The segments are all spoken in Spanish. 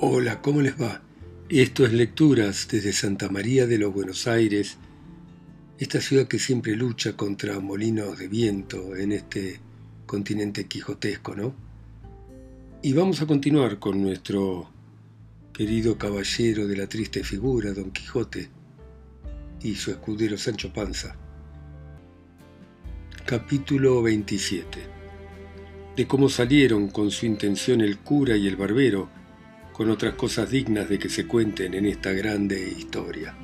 Hola, ¿cómo les va? Esto es Lecturas desde Santa María de los Buenos Aires, esta ciudad que siempre lucha contra molinos de viento en este continente quijotesco, ¿no? Y vamos a continuar con nuestro querido caballero de la triste figura, Don Quijote, y su escudero Sancho Panza. Capítulo 27 De cómo salieron con su intención el cura y el barbero, con otras cosas dignas de que se cuenten en esta grande historia.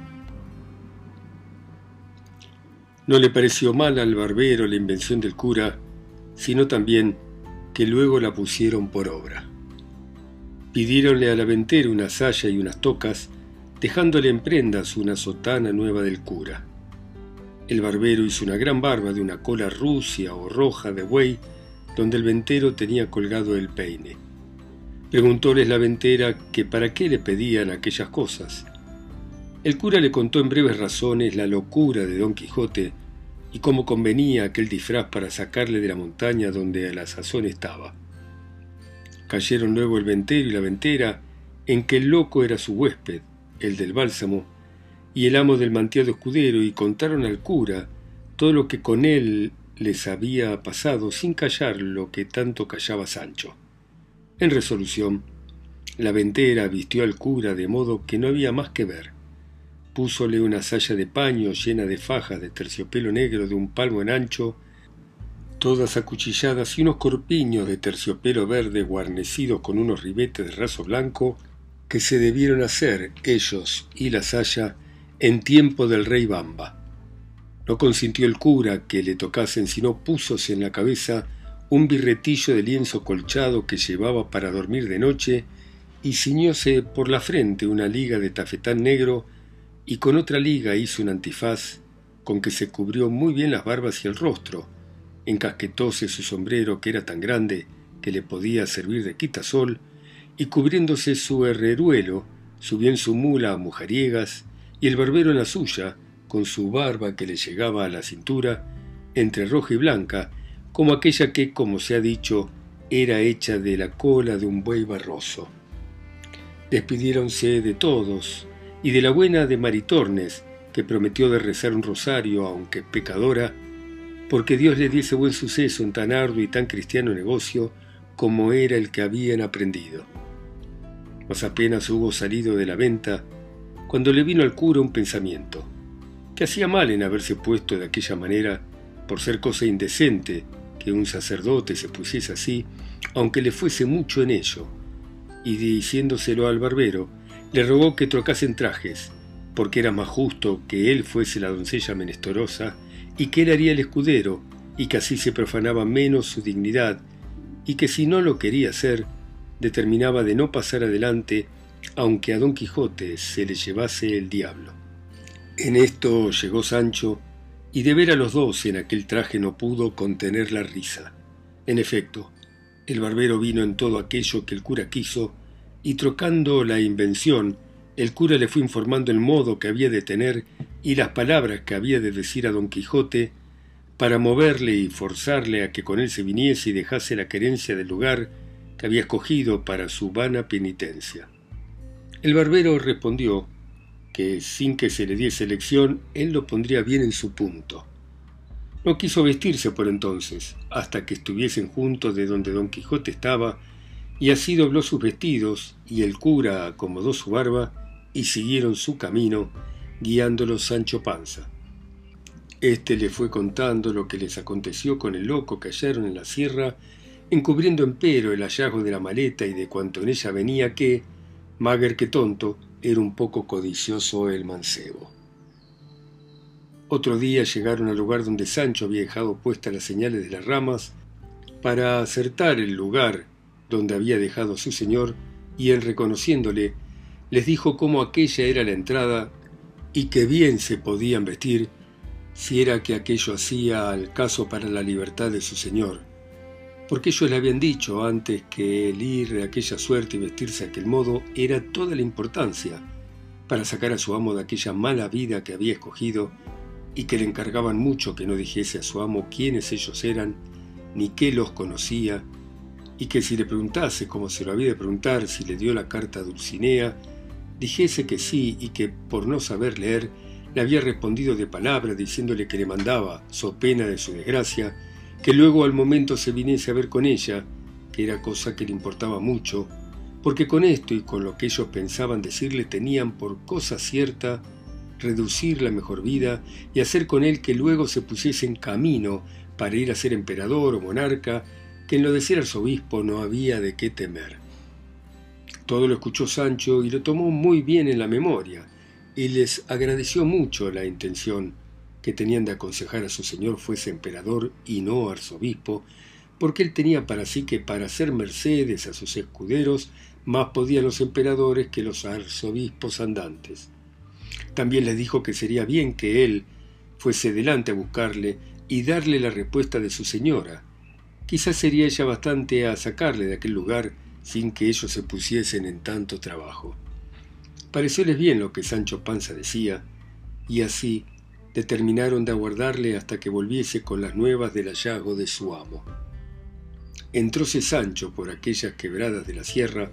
No le pareció mal al barbero la invención del cura, sino también que luego la pusieron por obra. Pidiéronle al aventero una saya y unas tocas, dejándole en prendas una sotana nueva del cura. El barbero hizo una gran barba de una cola rucia o roja de buey, donde el ventero tenía colgado el peine. Preguntóles la ventera que para qué le pedían aquellas cosas. El cura le contó en breves razones la locura de Don Quijote y cómo convenía aquel disfraz para sacarle de la montaña donde a la sazón estaba. Cayeron luego el ventero y la ventera en que el loco era su huésped, el del bálsamo, y el amo del manteado escudero, y contaron al cura todo lo que con él les había pasado sin callar lo que tanto callaba Sancho. En resolución, la ventera vistió al cura de modo que no había más que ver. Púsole una saya de paño llena de fajas de terciopelo negro de un palmo en ancho, todas acuchilladas y unos corpiños de terciopelo verde guarnecidos con unos ribetes de raso blanco que se debieron hacer ellos y la saya en tiempo del rey Bamba. No consintió el cura que le tocasen, sino púsose en la cabeza un birretillo de lienzo colchado que llevaba para dormir de noche y ciñóse por la frente una liga de tafetán negro y con otra liga hizo un antifaz con que se cubrió muy bien las barbas y el rostro, encasquetóse su sombrero que era tan grande que le podía servir de quitasol, y cubriéndose su herreruelo, subió en su mula a mujariegas, y el barbero en la suya, con su barba que le llegaba a la cintura, entre roja y blanca, como aquella que, como se ha dicho, era hecha de la cola de un buey barroso. Despidiéronse de todos y de la buena de Maritornes, que prometió de rezar un rosario, aunque pecadora, porque Dios le diese buen suceso en tan arduo y tan cristiano negocio como era el que habían aprendido. Mas apenas hubo salido de la venta, cuando le vino al cura un pensamiento, que hacía mal en haberse puesto de aquella manera por ser cosa indecente que un sacerdote se pusiese así, aunque le fuese mucho en ello, y diciéndoselo al barbero, le rogó que trocasen trajes, porque era más justo que él fuese la doncella menestorosa y que él haría el escudero, y que así se profanaba menos su dignidad, y que si no lo quería hacer, determinaba de no pasar adelante, aunque a don Quijote se le llevase el diablo. En esto llegó Sancho, y de ver a los dos en aquel traje no pudo contener la risa. En efecto, el barbero vino en todo aquello que el cura quiso, y trocando la invención, el cura le fue informando el modo que había de tener y las palabras que había de decir a don Quijote para moverle y forzarle a que con él se viniese y dejase la querencia del lugar que había escogido para su vana penitencia. El barbero respondió que sin que se le diese lección, él lo pondría bien en su punto. No quiso vestirse por entonces, hasta que estuviesen juntos de donde don Quijote estaba, y así dobló sus vestidos, y el cura acomodó su barba, y siguieron su camino, guiándolo Sancho Panza. Este le fue contando lo que les aconteció con el loco que hallaron en la sierra, encubriendo empero el hallazgo de la maleta y de cuanto en ella venía que, mager que tonto, era un poco codicioso el mancebo. Otro día llegaron al lugar donde Sancho había dejado puestas las señales de las ramas para acertar el lugar donde había dejado a su señor y él reconociéndole les dijo cómo aquella era la entrada y que bien se podían vestir si era que aquello hacía al caso para la libertad de su señor porque ellos le habían dicho antes que el ir de aquella suerte y vestirse de aquel modo era toda la importancia para sacar a su amo de aquella mala vida que había escogido y que le encargaban mucho que no dijese a su amo quiénes ellos eran, ni qué los conocía, y que si le preguntase, como se lo había de preguntar, si le dio la carta a Dulcinea, dijese que sí y que, por no saber leer, le había respondido de palabra diciéndole que le mandaba, so pena de su desgracia, que luego al momento se viniese a ver con ella, que era cosa que le importaba mucho, porque con esto y con lo que ellos pensaban decirle tenían por cosa cierta reducir la mejor vida y hacer con él que luego se pusiese en camino para ir a ser emperador o monarca, que en lo de ser arzobispo no había de qué temer. Todo lo escuchó Sancho y lo tomó muy bien en la memoria, y les agradeció mucho la intención que tenían de aconsejar a su señor fuese emperador y no arzobispo, porque él tenía para sí que para hacer mercedes a sus escuderos más podían los emperadores que los arzobispos andantes. También les dijo que sería bien que él fuese delante a buscarle y darle la respuesta de su señora. Quizás sería ella bastante a sacarle de aquel lugar sin que ellos se pusiesen en tanto trabajo. Parecióles bien lo que Sancho Panza decía, y así determinaron de aguardarle hasta que volviese con las nuevas del hallazgo de su amo. Entróse Sancho por aquellas quebradas de la sierra,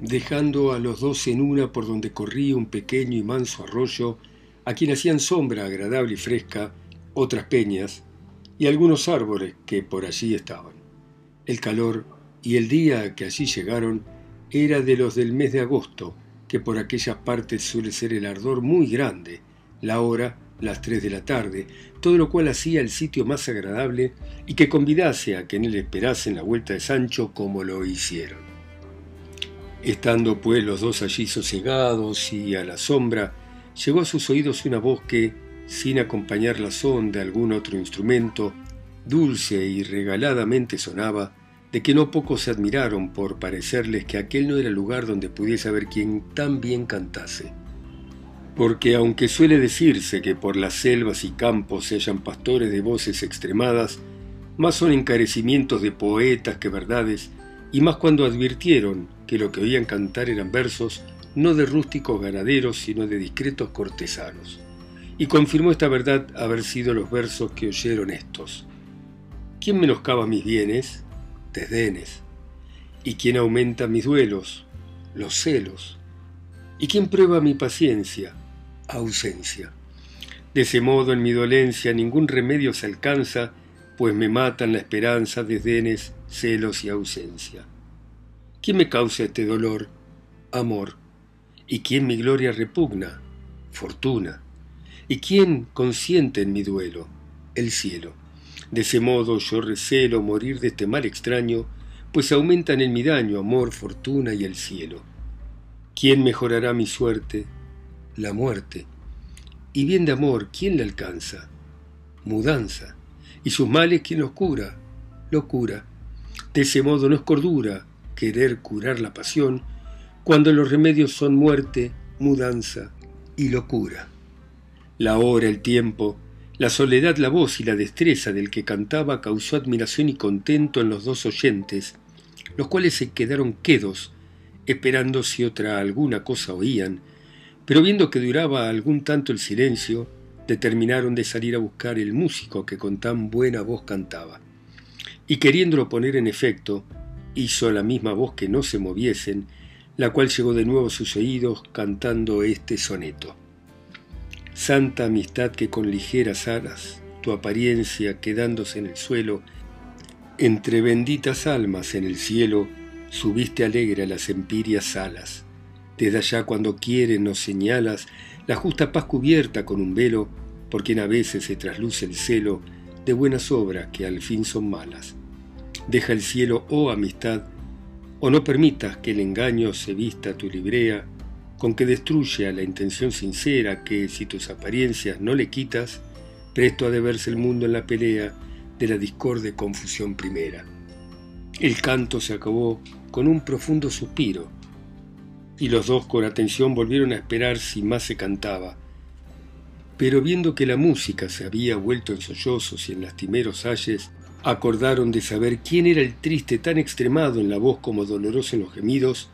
dejando a los dos en una por donde corría un pequeño y manso arroyo, a quien hacían sombra agradable y fresca otras peñas y algunos árboles que por allí estaban. El calor y el día que allí llegaron era de los del mes de agosto, que por aquellas partes suele ser el ardor muy grande, la hora las tres de la tarde, todo lo cual hacía el sitio más agradable y que convidase a que en él esperasen la vuelta de Sancho como lo hicieron. Estando pues los dos allí sosegados y a la sombra, llegó a sus oídos una voz que, sin acompañar la son de algún otro instrumento, dulce y regaladamente sonaba, de que no pocos se admiraron por parecerles que aquel no era lugar donde pudiese haber quien tan bien cantase. Porque aunque suele decirse que por las selvas y campos se hallan pastores de voces extremadas, más son encarecimientos de poetas que verdades, y más cuando advirtieron que lo que oían cantar eran versos no de rústicos ganaderos, sino de discretos cortesanos. Y confirmó esta verdad haber sido los versos que oyeron estos. ¿Quién menoscaba mis bienes? desdenes. ¿Y quién aumenta mis duelos? Los celos. ¿Y quién prueba mi paciencia? Ausencia. De ese modo en mi dolencia ningún remedio se alcanza, pues me matan la esperanza, desdenes, celos y ausencia. ¿Quién me causa este dolor? Amor. ¿Y quién mi gloria repugna? Fortuna. ¿Y quién consiente en mi duelo? El cielo. De ese modo yo recelo morir de este mal extraño, pues aumentan en mi daño amor, fortuna y el cielo. ¿Quién mejorará mi suerte? La muerte. Y bien de amor, ¿quién le alcanza? Mudanza. ¿Y sus males quién los cura? Locura. De ese modo no es cordura querer curar la pasión, cuando los remedios son muerte, mudanza y locura. La hora, el tiempo, la soledad, la voz y la destreza del que cantaba causó admiración y contento en los dos oyentes, los cuales se quedaron quedos, esperando si otra alguna cosa oían, pero viendo que duraba algún tanto el silencio, determinaron de salir a buscar el músico que con tan buena voz cantaba. Y queriéndolo poner en efecto, hizo la misma voz que no se moviesen, la cual llegó de nuevo a sus oídos cantando este soneto. Santa amistad que con ligeras alas, tu apariencia quedándose en el suelo, entre benditas almas en el cielo, subiste alegre a las empirias alas. Desde allá cuando quieres nos señalas la justa paz cubierta con un velo, por quien a veces se trasluce el celo de buenas obras que al fin son malas. Deja el cielo, oh amistad, o no permitas que el engaño se vista tu librea, con que destruye a la intención sincera que, si tus apariencias no le quitas, presto ha de verse el mundo en la pelea de la discorde confusión primera. El canto se acabó con un profundo suspiro, y los dos con atención volvieron a esperar si más se cantaba. Pero viendo que la música se había vuelto en sollozos y en lastimeros ayes, acordaron de saber quién era el triste tan extremado en la voz como doloroso en los gemidos,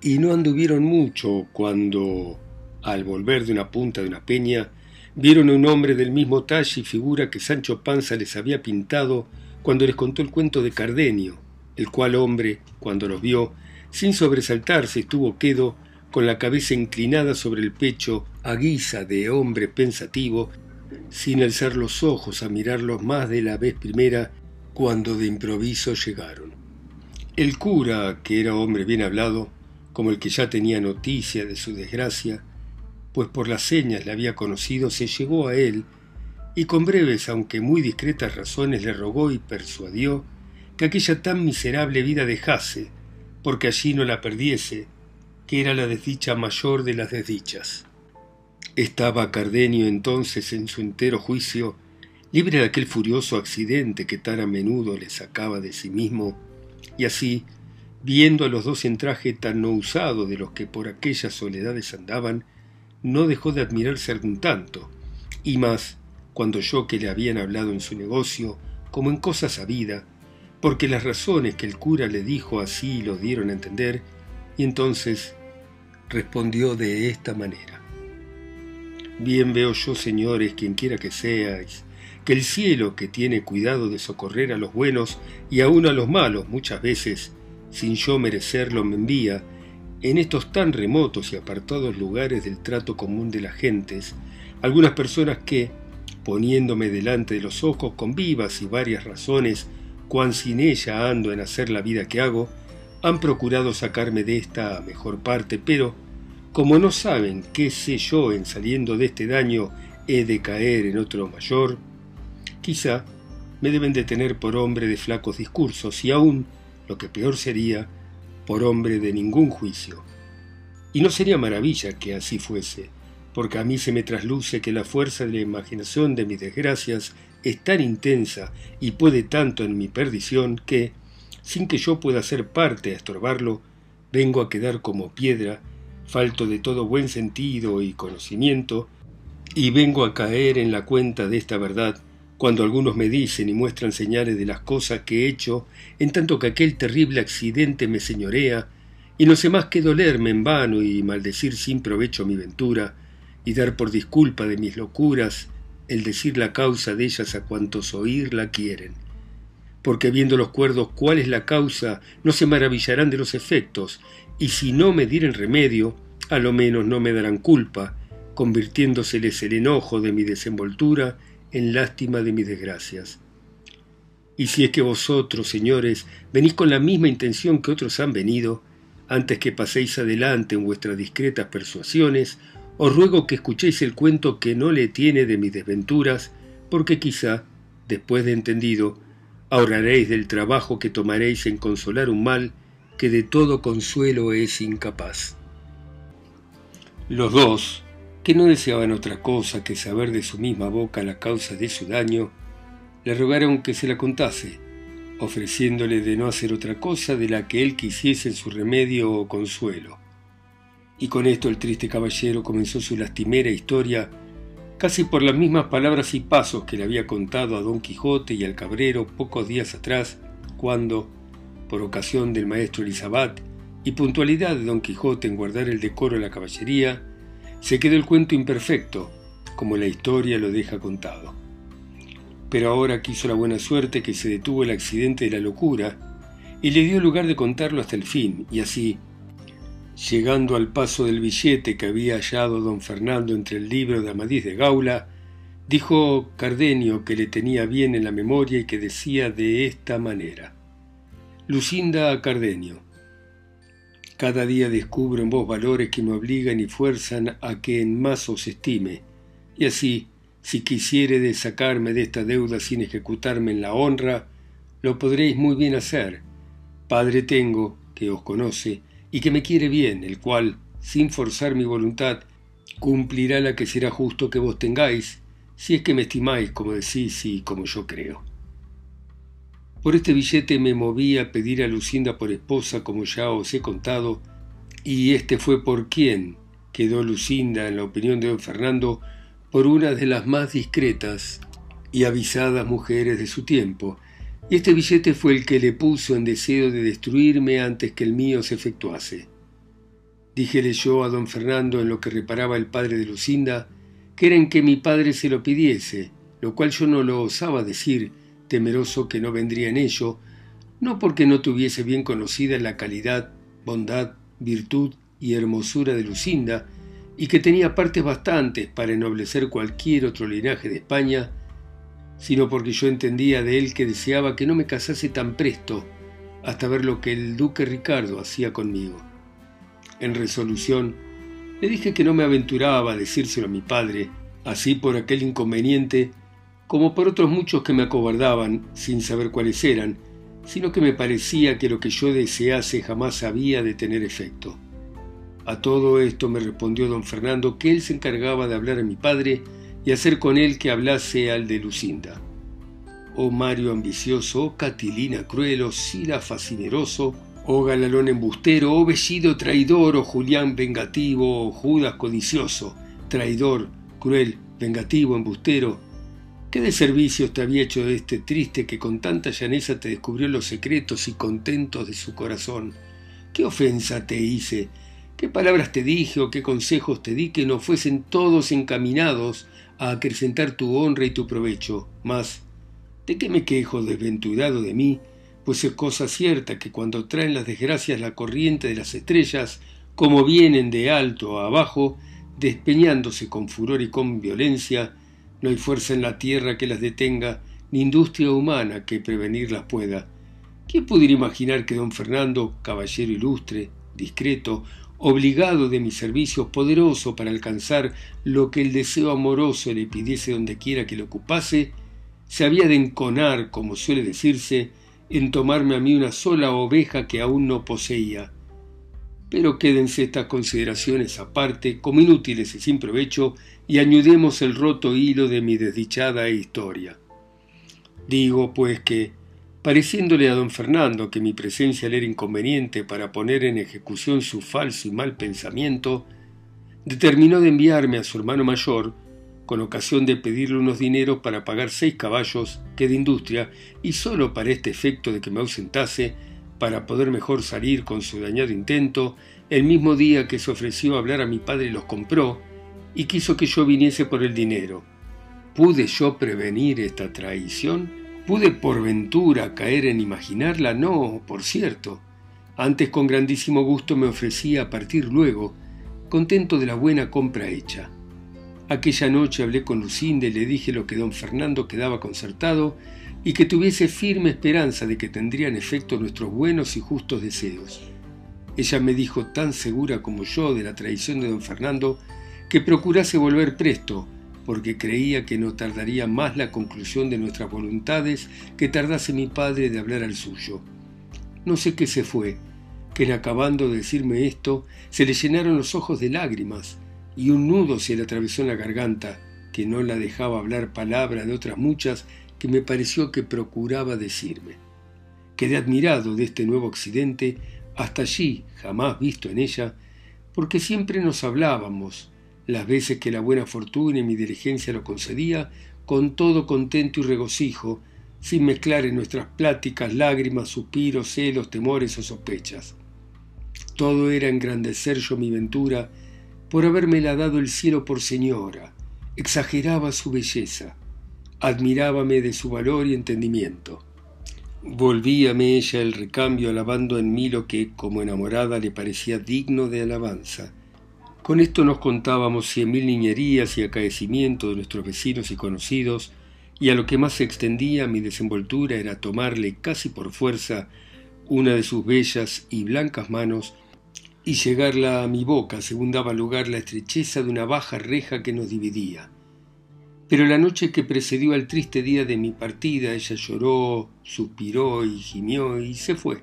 y no anduvieron mucho cuando, al volver de una punta de una peña, vieron a un hombre del mismo talle y figura que Sancho Panza les había pintado cuando les contó el cuento de Cardenio, el cual hombre, cuando los vio, sin sobresaltarse estuvo quedo, con la cabeza inclinada sobre el pecho, a guisa de hombre pensativo, sin alzar los ojos a mirarlos más de la vez primera, cuando de improviso llegaron. El cura, que era hombre bien hablado, como el que ya tenía noticia de su desgracia, pues por las señas le había conocido, se llegó a él y con breves, aunque muy discretas razones, le rogó y persuadió que aquella tan miserable vida dejase, porque allí no la perdiese, que era la desdicha mayor de las desdichas. Estaba Cardenio entonces en su entero juicio, libre de aquel furioso accidente que tan a menudo le sacaba de sí mismo, y así, viendo a los dos en traje tan no usado de los que por aquellas soledades andaban, no dejó de admirarse algún tanto, y más cuando yo que le habían hablado en su negocio, como en cosa sabida, porque las razones que el cura le dijo así lo dieron a entender, y entonces respondió de esta manera. Bien veo yo, señores, quien quiera que seáis, que el cielo, que tiene cuidado de socorrer a los buenos y aun a los malos muchas veces, sin yo merecerlo, me envía, en estos tan remotos y apartados lugares del trato común de las gentes, algunas personas que, poniéndome delante de los ojos con vivas y varias razones, cuan sin ella ando en hacer la vida que hago, han procurado sacarme de esta mejor parte, pero como no saben qué sé yo en saliendo de este daño he de caer en otro mayor, quizá me deben de tener por hombre de flacos discursos y aún, lo que peor sería, por hombre de ningún juicio. Y no sería maravilla que así fuese, porque a mí se me trasluce que la fuerza de la imaginación de mis desgracias es tan intensa y puede tanto en mi perdición que, sin que yo pueda ser parte a estorbarlo, vengo a quedar como piedra, falto de todo buen sentido y conocimiento, y vengo a caer en la cuenta de esta verdad cuando algunos me dicen y muestran señales de las cosas que he hecho, en tanto que aquel terrible accidente me señorea, y no sé más que dolerme en vano y maldecir sin provecho mi ventura, y dar por disculpa de mis locuras el decir la causa de ellas a cuantos oírla quieren. Porque viendo los cuerdos cuál es la causa, no se maravillarán de los efectos, y si no me dieren remedio, a lo menos no me darán culpa, convirtiéndoseles el enojo de mi desenvoltura en lástima de mis desgracias. Y si es que vosotros, señores, venís con la misma intención que otros han venido, antes que paséis adelante en vuestras discretas persuasiones, os ruego que escuchéis el cuento que no le tiene de mis desventuras, porque quizá, después de entendido, ahorraréis del trabajo que tomaréis en consolar un mal que de todo consuelo es incapaz. Los dos, que no deseaban otra cosa que saber de su misma boca la causa de su daño, le rogaron que se la contase, ofreciéndole de no hacer otra cosa de la que él quisiese en su remedio o consuelo. Y con esto el triste caballero comenzó su lastimera historia, casi por las mismas palabras y pasos que le había contado a don Quijote y al cabrero pocos días atrás, cuando, por ocasión del maestro Elisabat y puntualidad de don Quijote en guardar el decoro de la caballería, se quedó el cuento imperfecto, como la historia lo deja contado. Pero ahora quiso la buena suerte que se detuvo el accidente de la locura y le dio lugar de contarlo hasta el fin, y así, Llegando al paso del billete que había hallado don Fernando entre el libro de Amadís de Gaula, dijo Cardenio que le tenía bien en la memoria y que decía de esta manera. Lucinda a Cardenio. Cada día descubro en vos valores que me obligan y fuerzan a que en más os estime, y así, si quisiere sacarme de esta deuda sin ejecutarme en la honra, lo podréis muy bien hacer. Padre tengo, que os conoce, y que me quiere bien, el cual, sin forzar mi voluntad, cumplirá la que será justo que vos tengáis, si es que me estimáis como decís y como yo creo. Por este billete me moví a pedir a Lucinda por esposa, como ya os he contado, y este fue por quien quedó Lucinda, en la opinión de don Fernando, por una de las más discretas y avisadas mujeres de su tiempo, y este billete fue el que le puso en deseo de destruirme antes que el mío se efectuase. Díjele yo a don Fernando en lo que reparaba el padre de Lucinda, que era en que mi padre se lo pidiese, lo cual yo no lo osaba decir, temeroso que no vendría en ello, no porque no tuviese bien conocida la calidad, bondad, virtud y hermosura de Lucinda, y que tenía partes bastantes para ennoblecer cualquier otro linaje de España, sino porque yo entendía de él que deseaba que no me casase tan presto hasta ver lo que el duque Ricardo hacía conmigo. En resolución, le dije que no me aventuraba a decírselo a mi padre, así por aquel inconveniente, como por otros muchos que me acobardaban sin saber cuáles eran, sino que me parecía que lo que yo desease jamás había de tener efecto. A todo esto me respondió don Fernando que él se encargaba de hablar a mi padre y hacer con él que hablase al de Lucinda. Oh Mario ambicioso, oh Catilina cruel, oh Sila fascineroso, oh Galalón embustero, oh Bellido traidor, oh Julián vengativo, oh Judas codicioso, traidor, cruel, vengativo, embustero. ¿Qué de servicios te había hecho este triste que con tanta llaneza te descubrió los secretos y contentos de su corazón? ¿Qué ofensa te hice? ¿Qué palabras te dije o qué consejos te di que no fuesen todos encaminados a acrecentar tu honra y tu provecho? Mas, ¿de qué me quejo desventurado de mí? pues es cosa cierta que cuando traen las desgracias la corriente de las estrellas, como vienen de alto a abajo, despeñándose con furor y con violencia, no hay fuerza en la tierra que las detenga, ni industria humana que prevenirlas pueda. ¿Quién pudiera imaginar que don Fernando, caballero ilustre, discreto, obligado de mis servicios, poderoso para alcanzar lo que el deseo amoroso le pidiese donde quiera que le ocupase, se había de enconar, como suele decirse, en tomarme a mí una sola oveja que aún no poseía. Pero quédense estas consideraciones aparte, como inútiles y sin provecho, y añudemos el roto hilo de mi desdichada historia. Digo, pues, que, pareciéndole a don Fernando que mi presencia le era inconveniente para poner en ejecución su falso y mal pensamiento, determinó de enviarme a su hermano mayor, con ocasión de pedirle unos dineros para pagar seis caballos que de industria y solo para este efecto de que me ausentase para poder mejor salir con su dañado intento, el mismo día que se ofreció a hablar a mi padre los compró y quiso que yo viniese por el dinero. ¿Pude yo prevenir esta traición? ¿Pude por ventura caer en imaginarla? No, por cierto. Antes con grandísimo gusto me ofrecía a partir luego, contento de la buena compra hecha. Aquella noche hablé con Lucinda y le dije lo que don Fernando quedaba concertado y que tuviese firme esperanza de que tendrían efecto nuestros buenos y justos deseos. Ella me dijo tan segura como yo de la traición de don Fernando que procurase volver presto, porque creía que no tardaría más la conclusión de nuestras voluntades que tardase mi padre de hablar al suyo. No sé qué se fue, que en acabando de decirme esto se le llenaron los ojos de lágrimas, y un nudo se le atravesó en la garganta, que no la dejaba hablar palabra de otras muchas que me pareció que procuraba decirme. Quedé admirado de este nuevo accidente, hasta allí jamás visto en ella, porque siempre nos hablábamos, las veces que la buena fortuna y mi diligencia lo concedía, con todo contento y regocijo, sin mezclar en nuestras pláticas lágrimas, suspiros, celos, temores o sospechas. Todo era engrandecer yo mi ventura por habérmela dado el cielo por señora, exageraba su belleza, admirábame de su valor y entendimiento. Volvíame ella el recambio alabando en mí lo que, como enamorada, le parecía digno de alabanza. Con esto nos contábamos cien mil niñerías y acaecimientos de nuestros vecinos y conocidos, y a lo que más se extendía mi desenvoltura era tomarle casi por fuerza una de sus bellas y blancas manos y llegarla a mi boca según daba lugar la estrecheza de una baja reja que nos dividía. Pero la noche que precedió al triste día de mi partida, ella lloró, suspiró y gimió y se fue,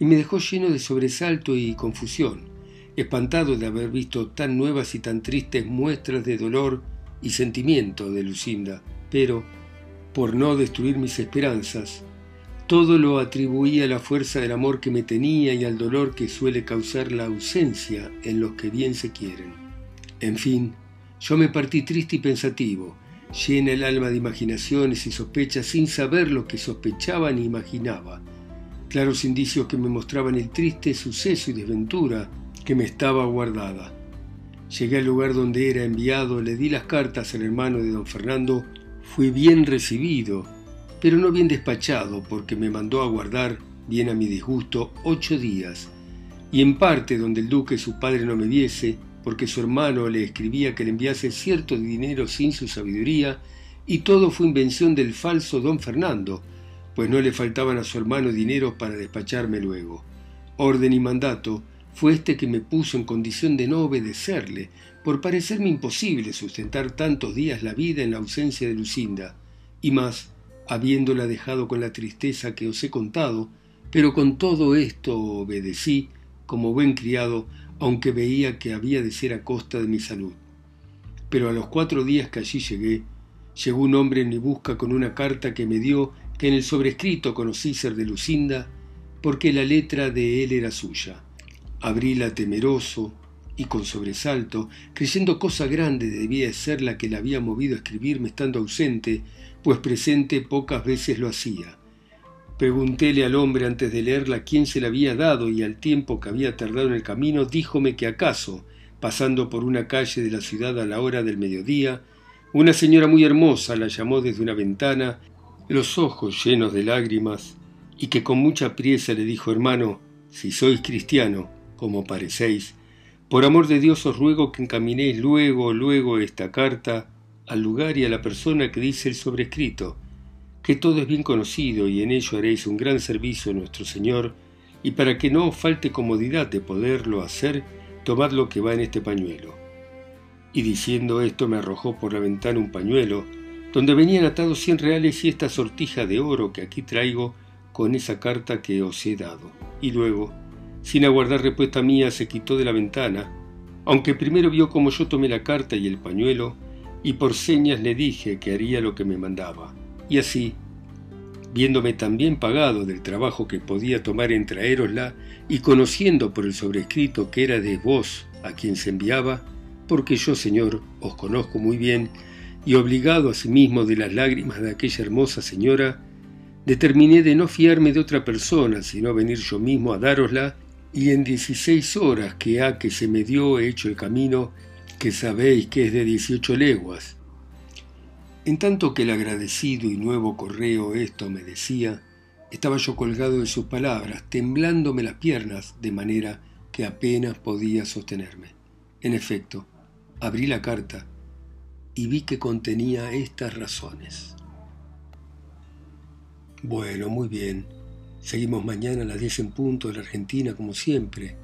y me dejó lleno de sobresalto y confusión, espantado de haber visto tan nuevas y tan tristes muestras de dolor y sentimiento de Lucinda, pero, por no destruir mis esperanzas, todo lo atribuía a la fuerza del amor que me tenía y al dolor que suele causar la ausencia en los que bien se quieren. En fin, yo me partí triste y pensativo, llena el alma de imaginaciones y sospechas sin saber lo que sospechaba ni imaginaba. Claros indicios que me mostraban el triste suceso y desventura que me estaba guardada. Llegué al lugar donde era enviado, le di las cartas al hermano de don Fernando, fui bien recibido pero no bien despachado porque me mandó a guardar bien a mi disgusto, ocho días, y en parte donde el duque su padre no me viese, porque su hermano le escribía que le enviase cierto dinero sin su sabiduría, y todo fue invención del falso don Fernando, pues no le faltaban a su hermano dinero para despacharme luego. Orden y mandato fue este que me puso en condición de no obedecerle, por parecerme imposible sustentar tantos días la vida en la ausencia de Lucinda, y más, habiéndola dejado con la tristeza que os he contado, pero con todo esto obedecí como buen criado, aunque veía que había de ser a costa de mi salud. Pero a los cuatro días que allí llegué, llegó un hombre en mi busca con una carta que me dio que en el sobrescrito conocí ser de Lucinda, porque la letra de él era suya. Abríla temeroso y con sobresalto, creyendo cosa grande debía ser la que la había movido a escribirme estando ausente, pues presente pocas veces lo hacía. Preguntéle al hombre antes de leerla quién se la había dado y al tiempo que había tardado en el camino, díjome que acaso, pasando por una calle de la ciudad a la hora del mediodía, una señora muy hermosa la llamó desde una ventana, los ojos llenos de lágrimas, y que con mucha priesa le dijo, hermano, si sois cristiano, como parecéis, por amor de Dios os ruego que encaminéis luego, luego esta carta al lugar y a la persona que dice el sobrescrito, que todo es bien conocido y en ello haréis un gran servicio a nuestro Señor, y para que no os falte comodidad de poderlo hacer, tomad lo que va en este pañuelo. Y diciendo esto me arrojó por la ventana un pañuelo, donde venían atados cien reales y esta sortija de oro que aquí traigo con esa carta que os he dado. Y luego, sin aguardar respuesta mía, se quitó de la ventana, aunque primero vio como yo tomé la carta y el pañuelo, y por señas le dije que haría lo que me mandaba. Y así, viéndome tan bien pagado del trabajo que podía tomar en traerosla y conociendo por el sobrescrito que era de vos a quien se enviaba, porque yo, Señor, os conozco muy bien, y obligado asimismo de las lágrimas de aquella hermosa señora, determiné de no fiarme de otra persona, sino venir yo mismo a dárosla, y en dieciséis horas que ha que se me dio he hecho el camino, que sabéis que es de dieciocho leguas, en tanto que el agradecido y nuevo correo esto me decía, estaba yo colgado de sus palabras, temblándome las piernas, de manera que apenas podía sostenerme. En efecto, abrí la carta y vi que contenía estas razones. Bueno, muy bien. Seguimos mañana a las 10 en punto de la Argentina, como siempre.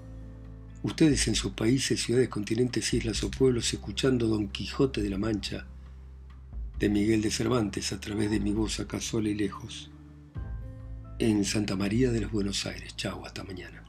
Ustedes en sus países, ciudades, continentes, islas o pueblos, escuchando Don Quijote de la Mancha, de Miguel de Cervantes a través de mi voz acá sola y lejos, en Santa María de los Buenos Aires. Chau, hasta mañana.